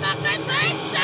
macht ein Feind!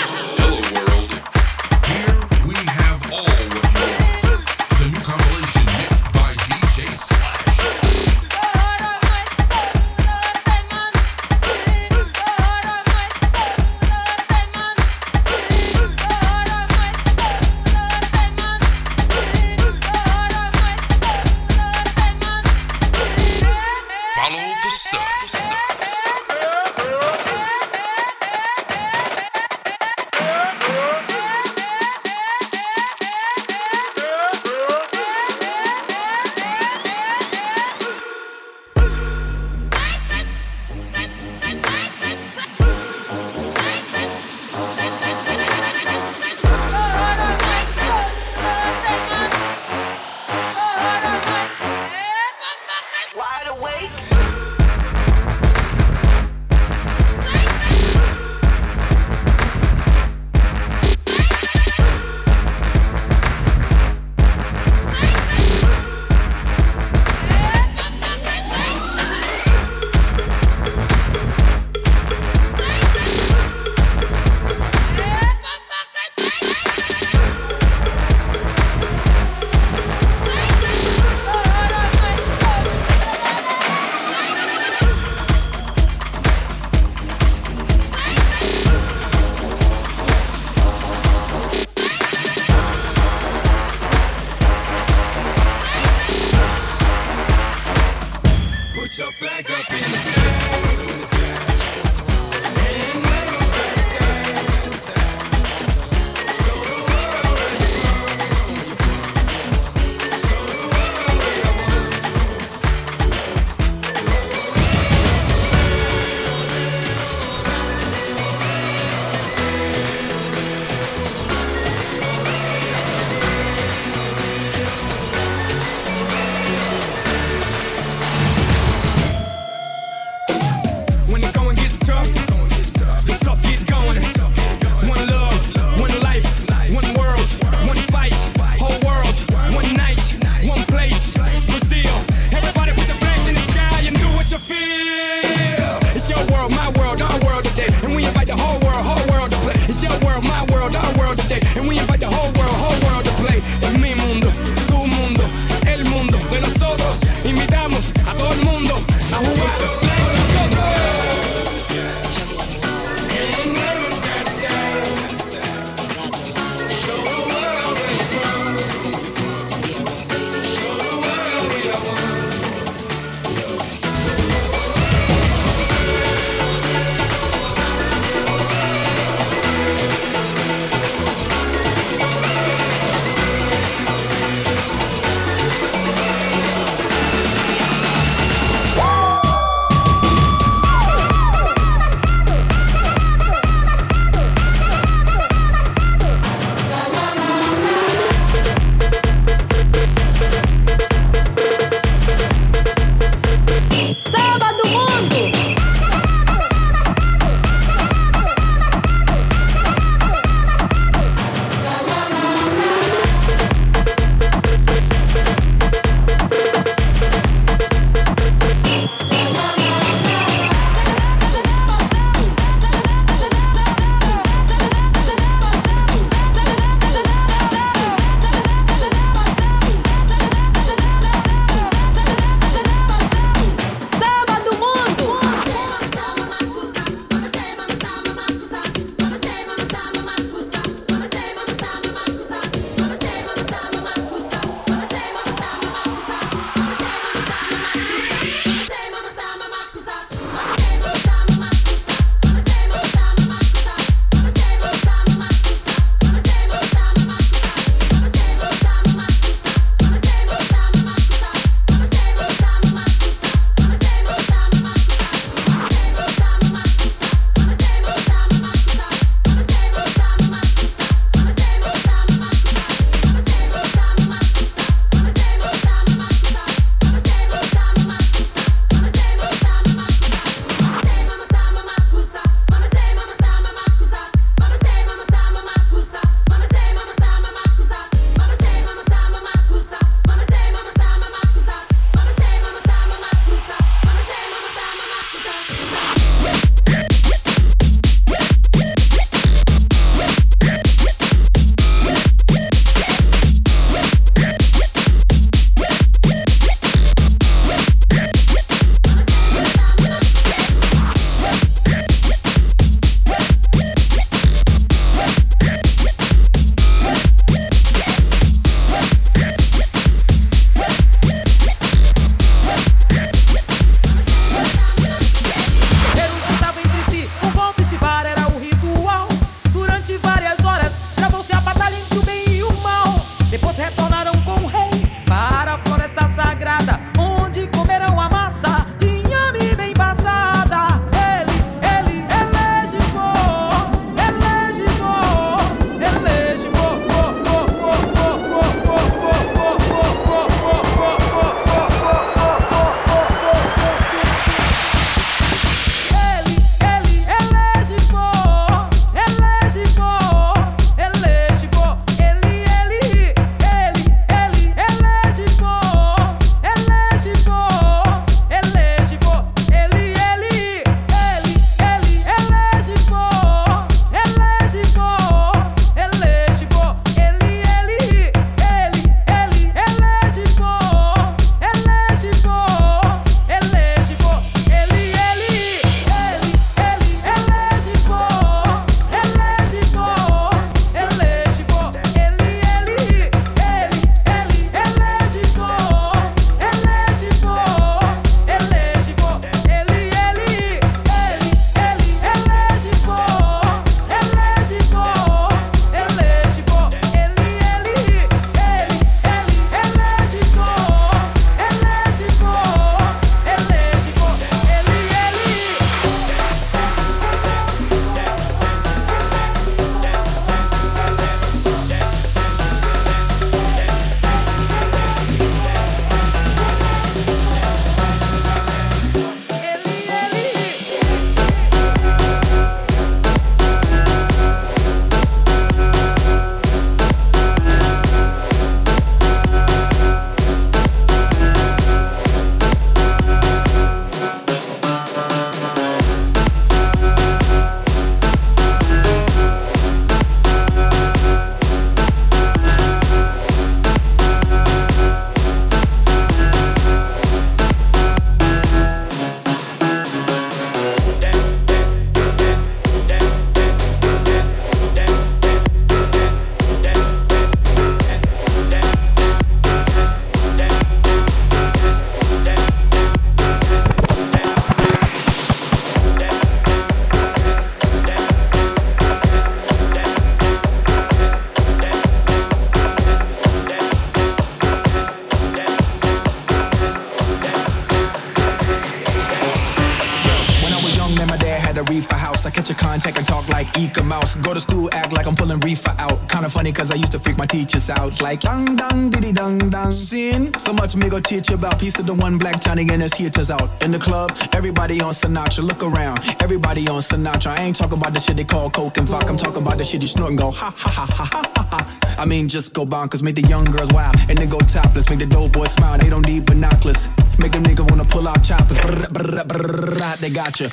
Funny cause I used to freak my teachers out. Like dang dang diddy dang dang. Sin. So much me go teach you about piece of the one black Johnny and his heaters out. In the club, everybody on Sinatra. Look around, everybody on Sinatra. I ain't talking about the shit they call coke and vodka. I'm talking about the shit you snort and go ha ha ha ha ha ha. ha. I mean, just go bonkers, make the young girls wild, and then go topless, make the dope boys smile. They don't need binoculars, make them niggas wanna pull out choppers. Brr, brr, brr, they got you.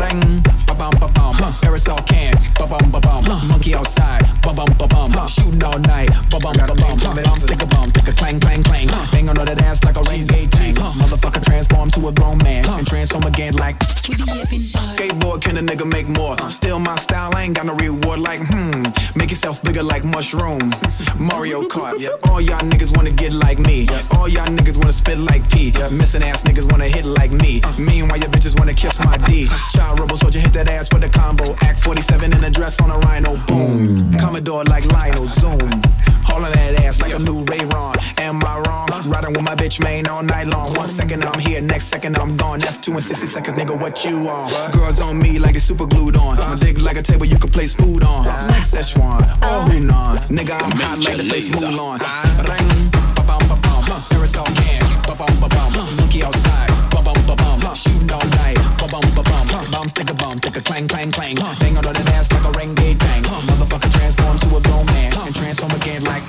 Ring, ba bum ba bum, Huh. aerosol can, ba bum ba bum, Huh. monkey outside, ba bum ba bum, Huh. shooting all night, ba bum ba bum, bum stick a bum, stick a clang clang clang, bang on that ass like a gauge tank. Motherfucker transform to a grown man and transform again like. Skateboard can a nigga make more? Still my style, I ain't got no reward like hmm. Make yourself bigger like mushroom. Mario Kart, yeah. All y'all niggas wanna get like me. All y'all niggas wanna spit like P. Missing ass niggas wanna hit like me. Meanwhile, your bitches wanna kiss my D. Child rebel soldier hit that ass with a combo. AK-47 in a dress on a rhino. Boom. Commodore like Lionel. Zoom. Hauling that ass like a new Ray Ron. Am I wrong? Riding with my bitch main all night long. One second I'm here, next second I'm gone. That's two and 60 seconds, nigga. What you on? Girls on me like they super glued on. My dick like a table you can place food on. Next Szechuan, oh Hunan. Nigga, I'm hot like the place Mulan. Ring, Aerosol can, ba bum ba bum. Monkey outside, ba bum ba bum. Shooting all night, ba bum ba bum. Bomb stick a bum, stick a clang clang clang. Bang on that ass like a renegade tang. Motherfucker transform to a grown man and transform again like.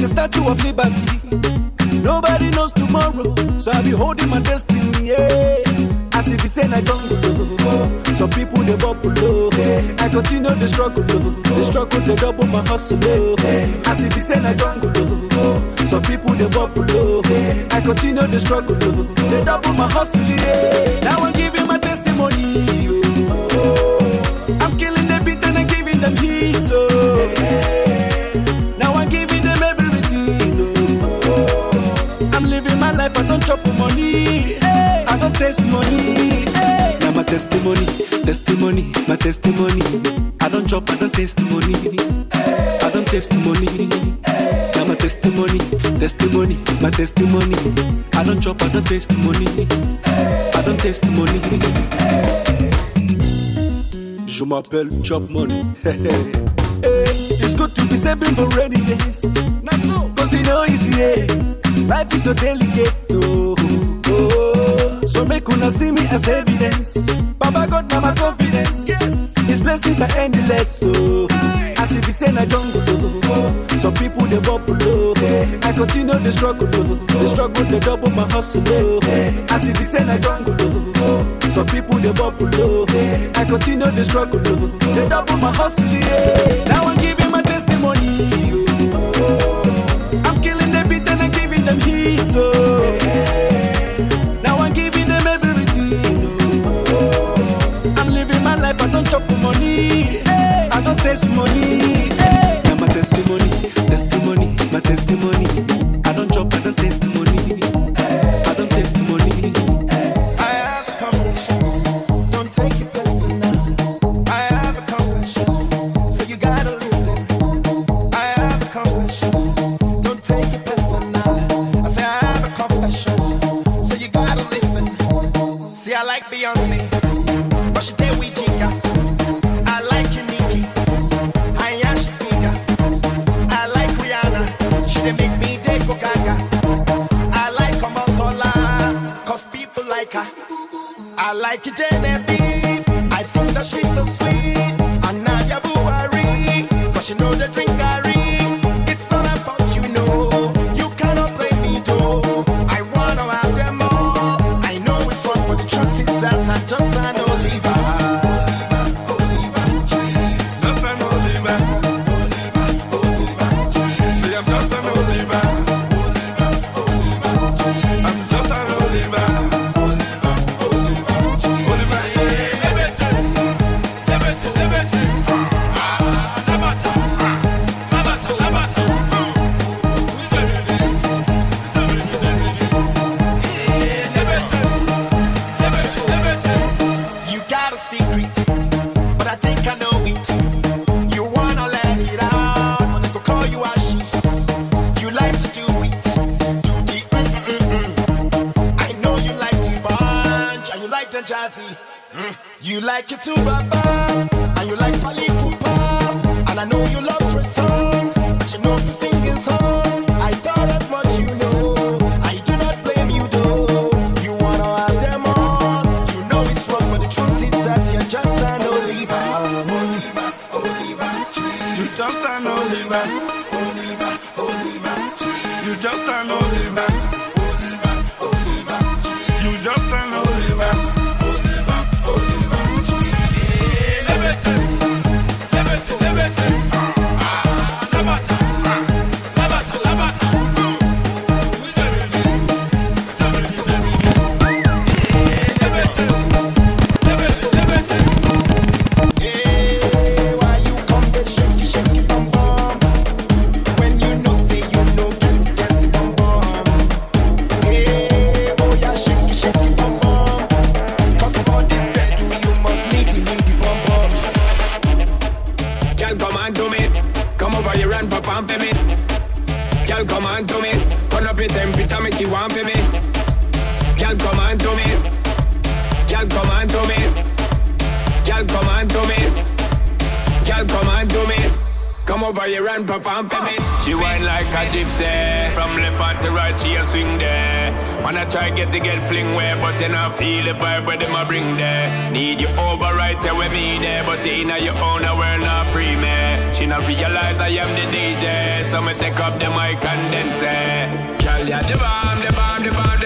like a statue of liberty. Nobody knows tomorrow, so I be holding my destiny. Yeah. As if the saying I don't go. Some people they bubble low. Yeah. I continue the struggle. The struggle they double my hustle. Yeah. As if the saying I don't go. Some people they bubble low. Yeah. I continue the struggle. They double my hustle. Yeah. Now I'm giving my testimony. money. Hey. I go testimony. Hey. Now my testimony, testimony, my testimony. I don't drop, I don't testimony. Hey. I don't testimony. Hey. Now my testimony, testimony, my testimony. I don't drop, I don't testimony. Hey. I don't testimony. Hey. Je m'appelle Chop Money. hey. Eh, it's good to be saving for rainy days. Cause you know easy, yeah. Life is so delicate. So make una see me as evidence. Baba God, mama confidence. Yes. His blessings are endless. So hey. as if it's in a jungle. Oh. Some people they bubble. Oh. Hey. I continue the struggle. Oh. The struggle they double my hustle. Oh. Hey. As if it's in a jungle. Oh. Some people they bubble. Oh. Hey. I continue the struggle. Oh. They double my hustle. Yeah. Now I'm giving my testimony. Oh. I'm killing the beat and I'm giving them heat. Oh. this money. them I condense. Eh? Girl, you're the bomb, the bomb, the bomb.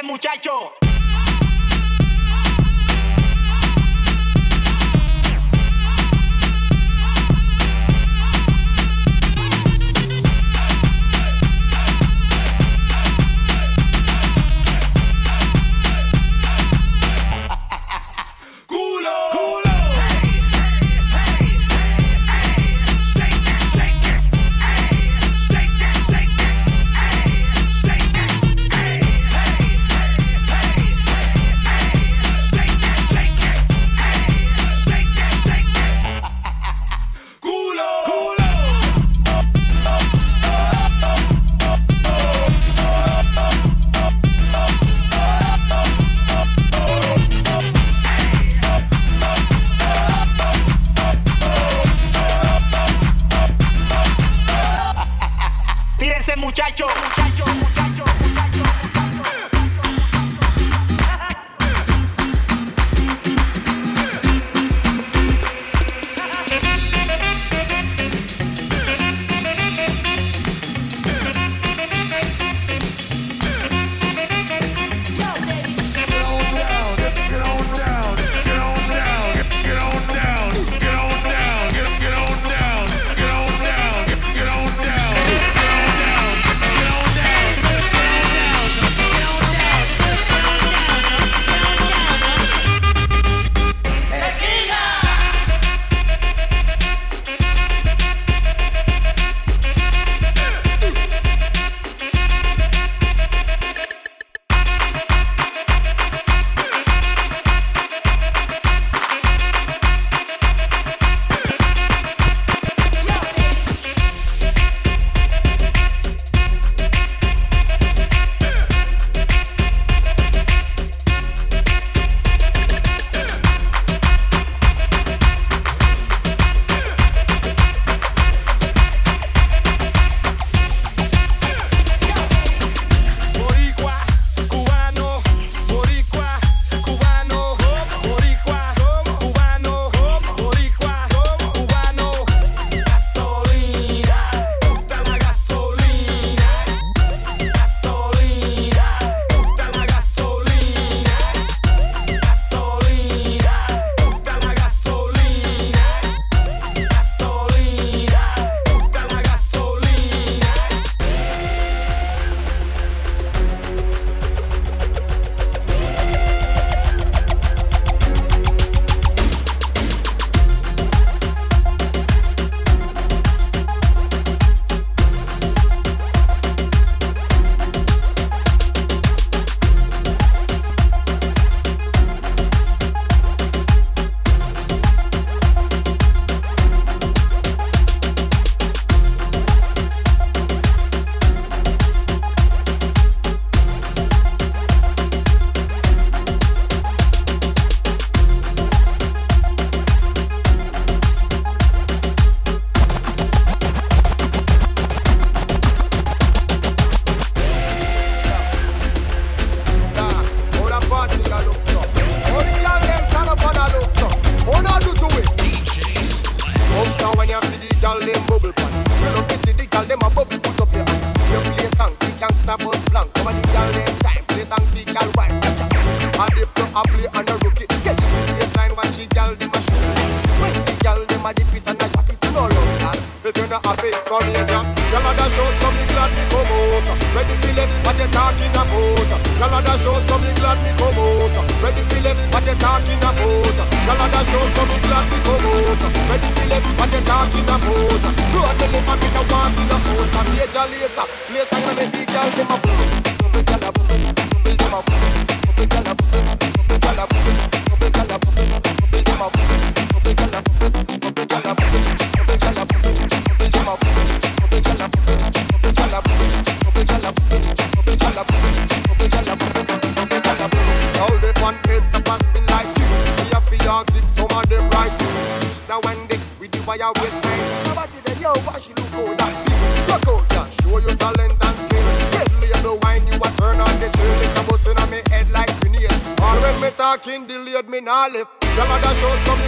Este muchacho.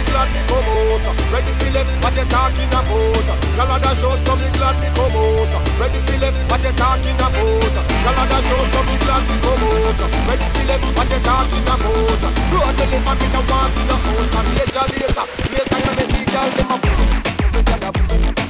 glad me come out. Ready to left, what you talking about? Girl a dash out, so me glad me come out. Ready to left, what you talking about? Girl a dash out, so me glad me come out. Ready to left, what you talking about? Road to live, I'm me the ones in the house. I'm Major Lazer, laser, you make me girl, them a boom, boom, boom, boom, boom, boom, boom,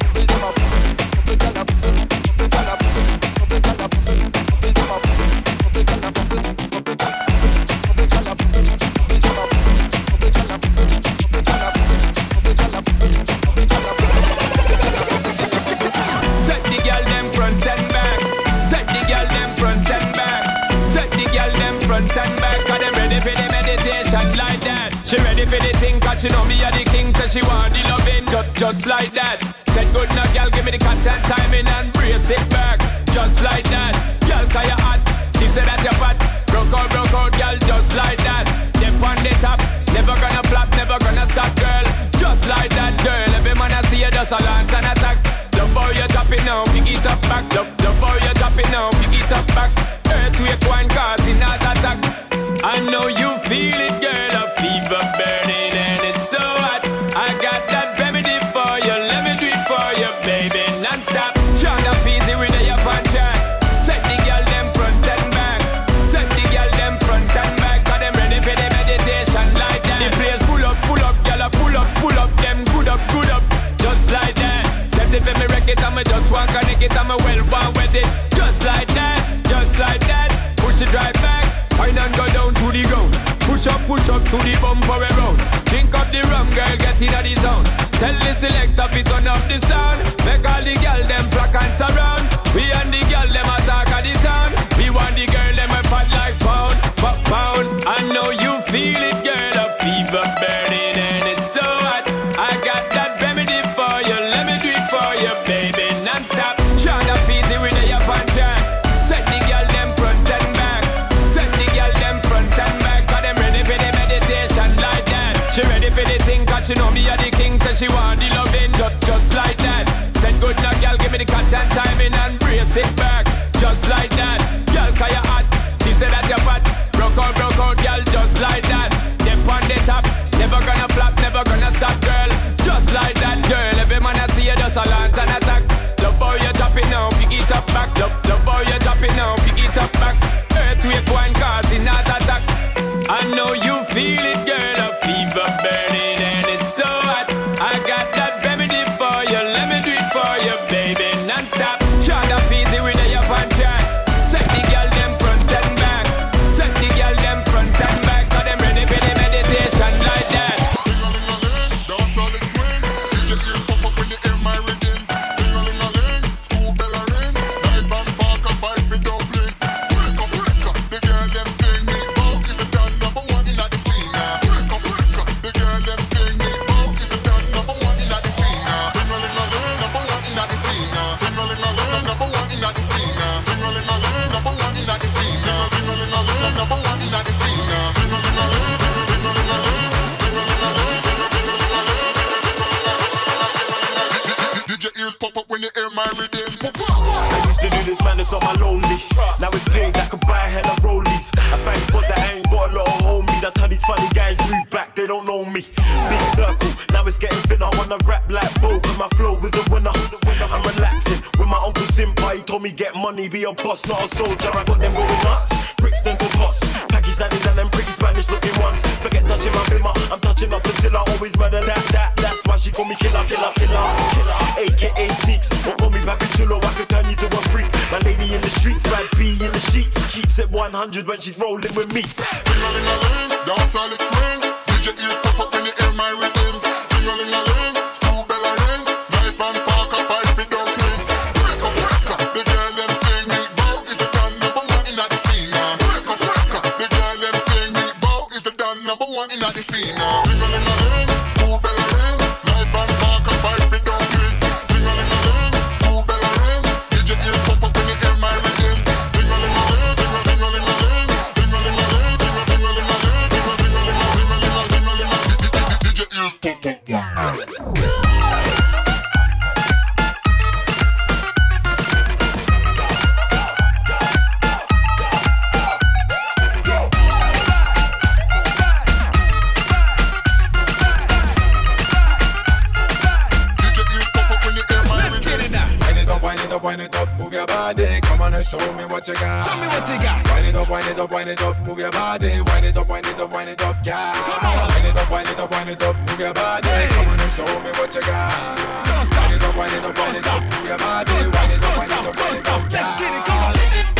for the thing cause she know me are the king. So she want the loving just, just like that. Said good now girl give me the catch and timing and brace it back. Just like that. Girl cause you hot. She said that you're fat. Broke out, broke out girl just like that. Dip on the top. Never gonna flop, never gonna stop girl. Just like that girl. Every man I see you just a launch and attack. Love how you drop it now, pick it up back. Love, love how you drop it now, pick it up back. Earthquake one causing heart attack. I know you feel it, girl. A fever burning it for me just want connect it, I'ma well want with it. Just like that, just like that. Push it right back, wine and go down to the ground. Push up, push up to the bumper around. Drink up the rum, girl, get in the zone. Tell the selector fi turn up the sound. Make all the girl them flock and surround. We and the girl them attack at the town. We want the girl them a fat like pound, pop pound. I know you she know me are the king. So she want the loving just, just like that. Said good now, girl, give me the catch and timing and brace it back. Just like that. Girl, cause you hot. She said that you're fat. Broke out, broke out, girl, Come on and show me what you got. Show me what you got. Wind it up, wind it up, wind it up, move your body. Wind it up, wind it up, wind it up, yeah. Come on. Wind it up, wind it up, wind it up, move your body. Come on and show me what you got. Wind it up, wind it up, wind it up, move your body. Wind it up, wind it up, wind it up, yeah. Yeah.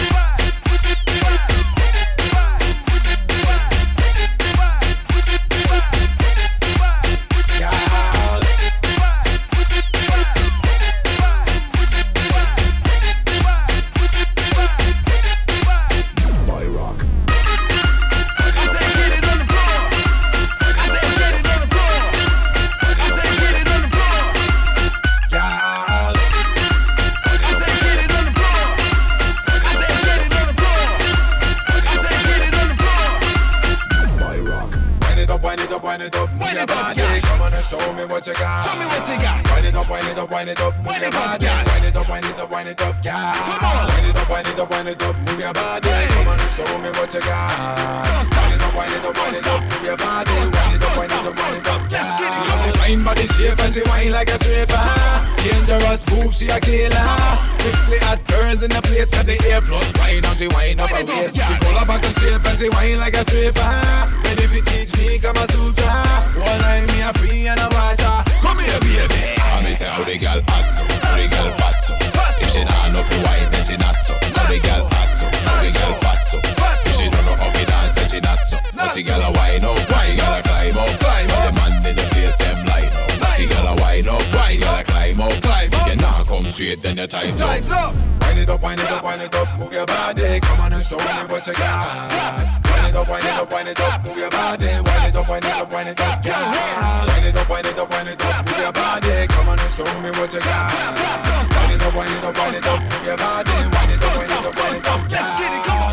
Wind it up, wind it up, yeah. Come on. Wind it up, wind it up, wind it up, move your body. Come on show me what you got. Wind it up, wind it up, wind it up, move your body. Wind it up, wind it up, wind it up, yeah. She have the fine body shape and she whine like a stripper. Dangerous move, she a killer. Strictly hot girls in the place, got the A plus wine and she whine up her waist. We call her back and shape and she whine like a stripper. Ready to teach me Kama Sutra. One night me a free and a water. Come here, baby. Me say how the girl hot so, the girl fat so. She nah know fi wine, then she not so. The girl hot so, the girl fat so. If she don't know how fi dance, then she not so. But she gotta wine up, she gotta climb up. Up. The man in the place them line up. She gotta wine up, she gotta climb up. You nah come straight, then your time's up. Time's up. Wind it up, wind it up, wind it up, move your body. Come on and show me what you got. Wind it up, wind it up, wind it up, move your body. Wind it up, wind it up, wind it up, yeah. Wind it up, wind it up, wind it up, move your body. Come on and show me what you got. Wind it up, wind it up, wind it up, move your body. Wind it up, wind it up, wind it up, yeah. No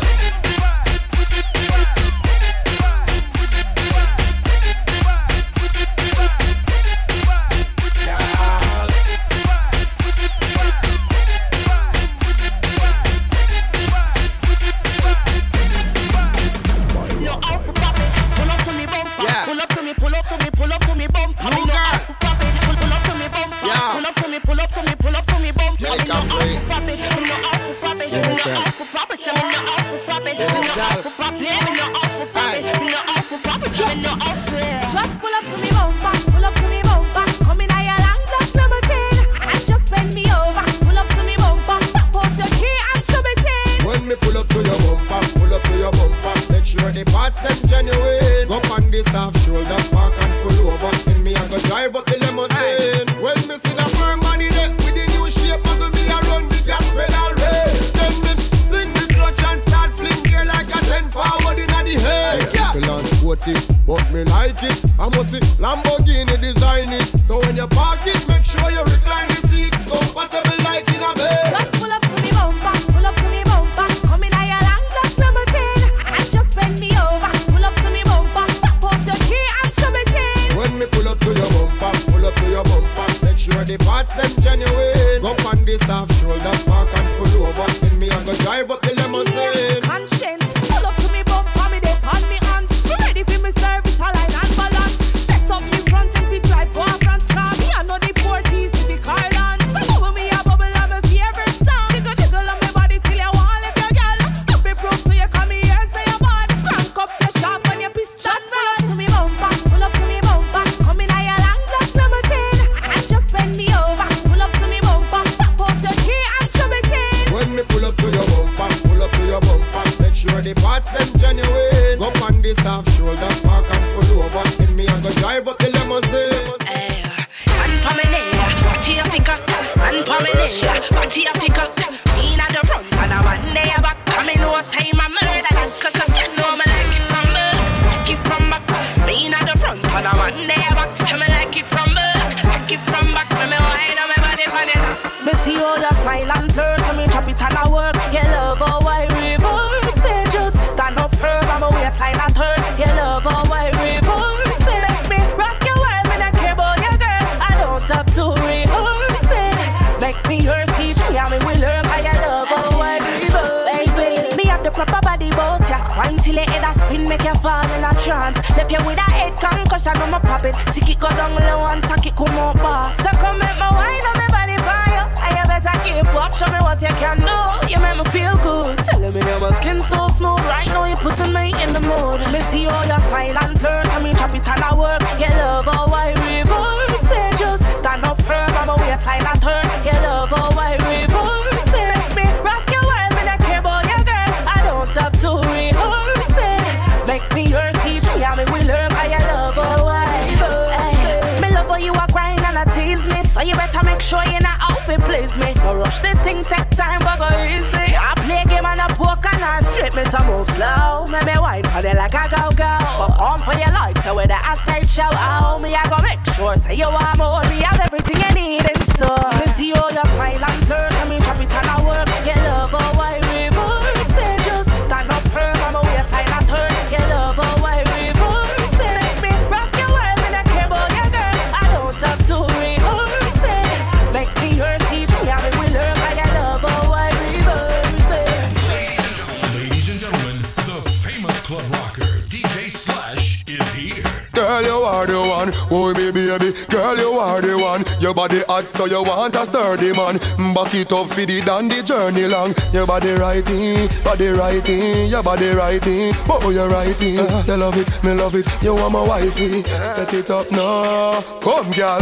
and come up bar. So come make my wine on me body you. And you better keep up, show me what you can do. You make me feel good. Telling me that my skin so smooth. Right now you're putting me in the mood. Me see how you smile and flirt, and me chop it and I work. You love how I reverse it. Just stand up firm, and my waistline and turn. You sure you're not out fi please me. No rush the thing, take time, but go easy. I play game and a poke and a strip me to move slow. Make me wine for the like a go go. But on for your light, so with the tight show. Oh, me I go make sure say you want more. Me have everything you need in store. Me see how you smile and flirt, and me drop it and I work. Girl, you are the one. Your body hot, so you want a sturdy man. Back it up for the dandy journey long. Your body righty, body righty, your body righty. Oh, you righty. Uh-huh. You love it, me love it. You want my wifey. Uh-huh. Set it up now. Come, girl.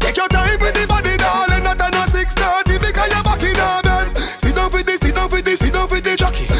Take your time with the body, darling. Not a no 630 because you're back in a bed. Sit down for this, sit down for this, sit down for the jockey.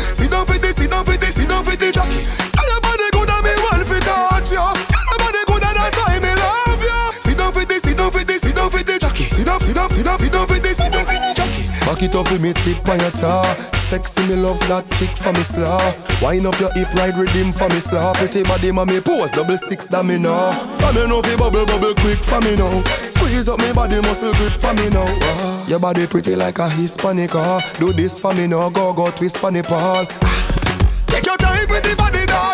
Down, sit down, sit for this, down for the jockey. Back it up with me tip on your tar. Sexy me love that tick for me slaw. Wind up your hip ride rhythm for me slaw. Pretty body mommy pose double six that me know. For me know fi bubble bubble quick for me now. Squeeze up me body muscle grip for me now. Ah, Your body pretty like a Hispanic. ah. Do this for me now. Go go twist pon the pole. Take your time with the body, darling.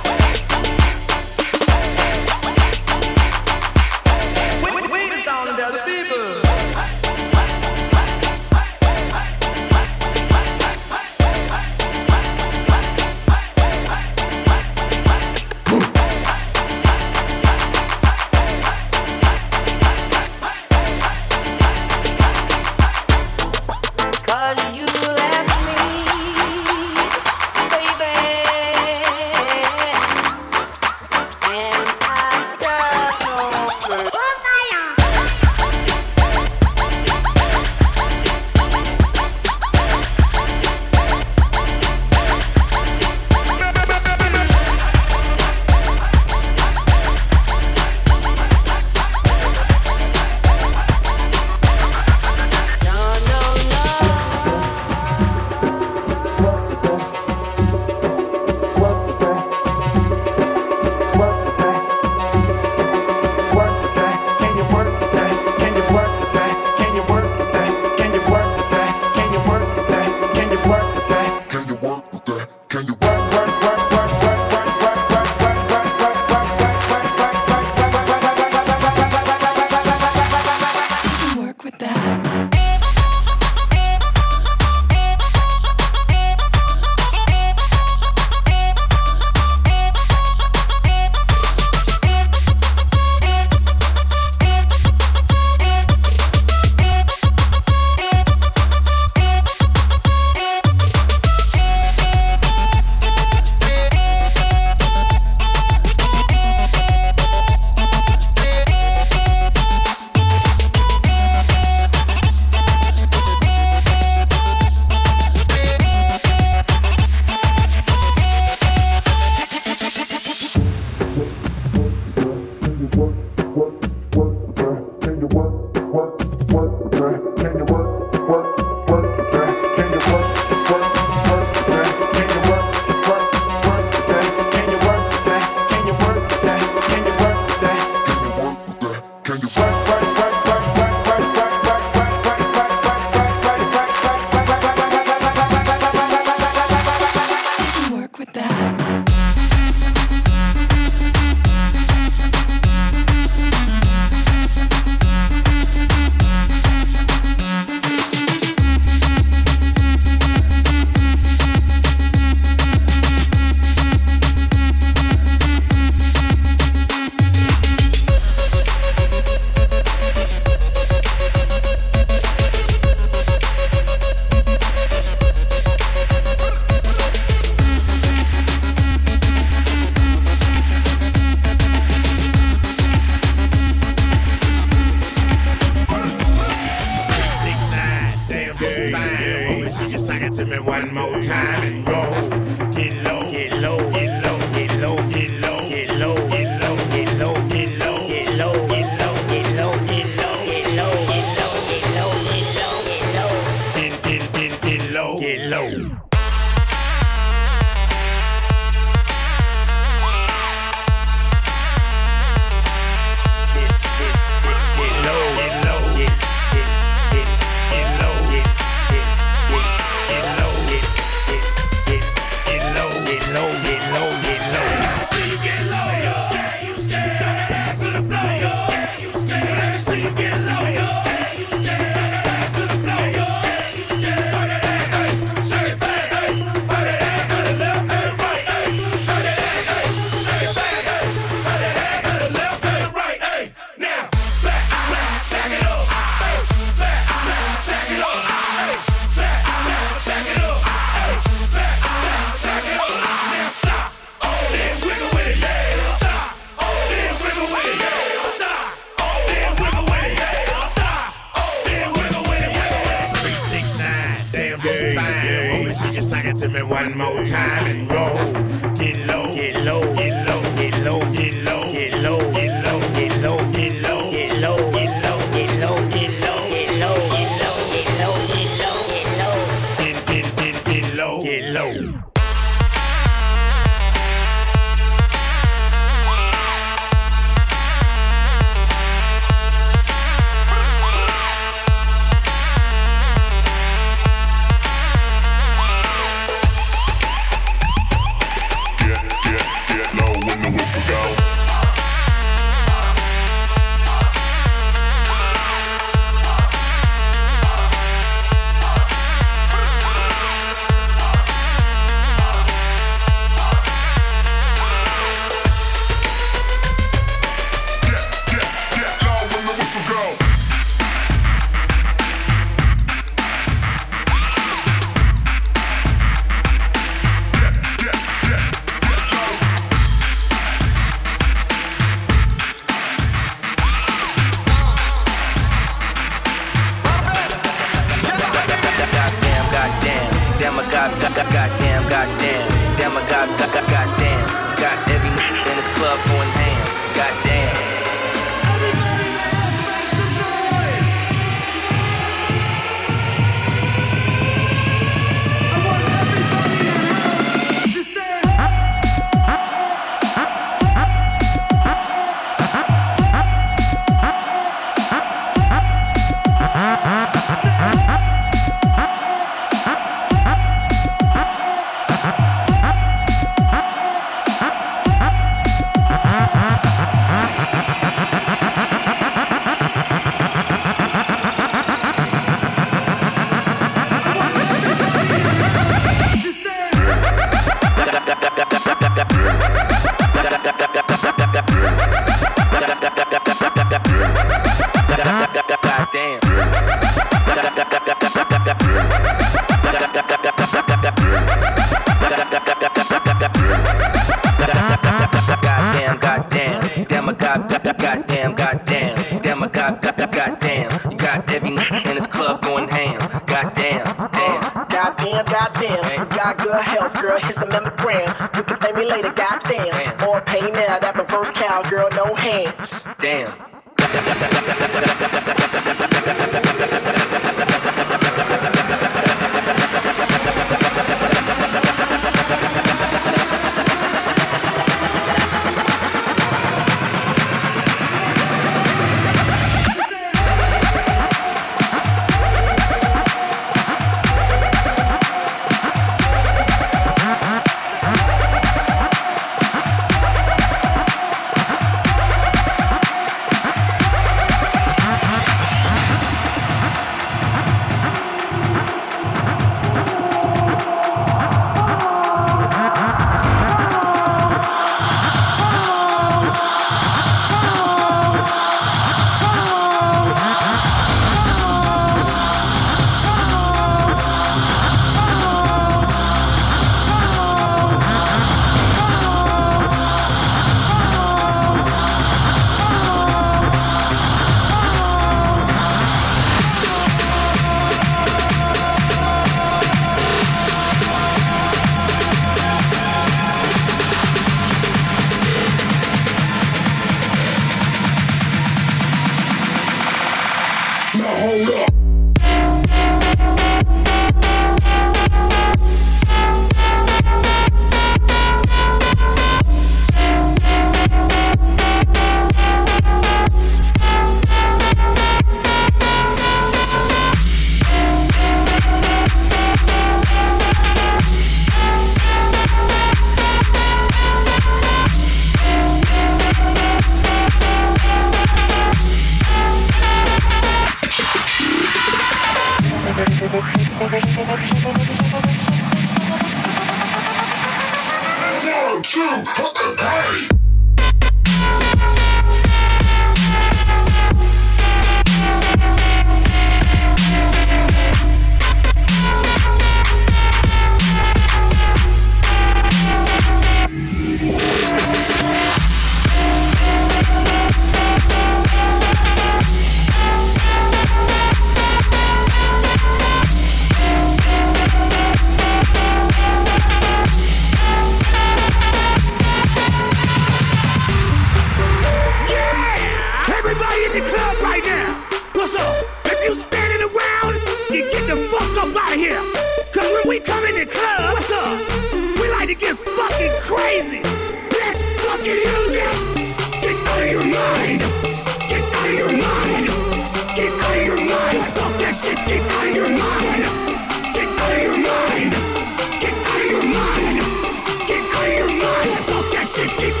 Fuck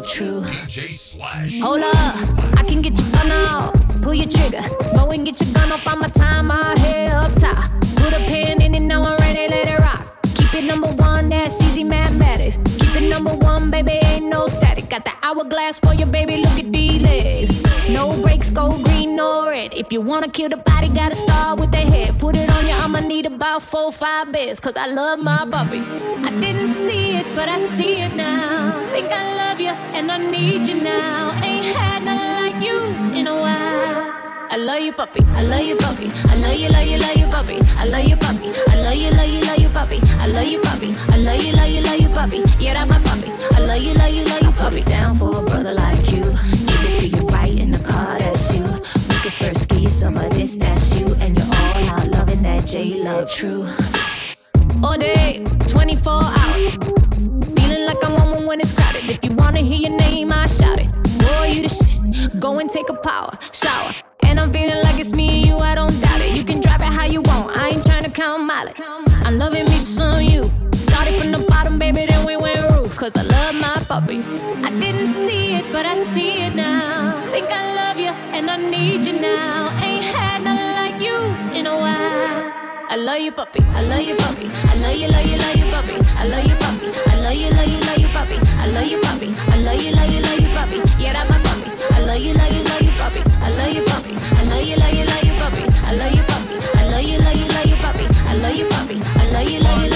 Love true. Hold up, I can get you fun out. Pull your trigger, go and get your gun off. I'ma tie wanna kill the body, gotta start with the head. Put it on you, I'ma need about four, five beds, cause I love my puppy. I didn't see it, but I see it now. Think I love you, and I need you now. Ain't had nothing like you in a while. I love you, puppy. I love you, puppy. I love you, love you, love you, puppy. I love you, puppy. I love you, love you, love you, puppy. I love you, puppy. I love you, love you, love you, puppy. Yeah, that's my puppy. I love you, love you, love you, puppy. Down for a brother like you You some of this, that's you. And you're all out loving that J Love true. All day, 24 hours. Feeling like I'm on one when it's crowded. If you wanna hear your name, I shout it. Boy, you the shit. Go and take a power shower. And I'm feeling like it's me and you, I don't doubt it. You can drive it how you want, I ain't trying to count mileage. I'm loving me some you. Started from the bottom, baby, Cause I love my puppy. I didn't see it, but I see it now. Think I love you, and I need you now. Ain't had nothing like you in a while. I love you, puppy. I love you, puppy. I love you, love you, love you, puppy. I love you, puppy. I love you, love you, love you, puppy. I love you, puppy. I love you, love you, love you, puppy. Yeah, that's my puppy. I love you, love you, love you, puppy. I love you, puppy. I love you, love you, love you, puppy. I love you, puppy. I love you, love you, love you, puppy. I love you, puppy. I love you, love you,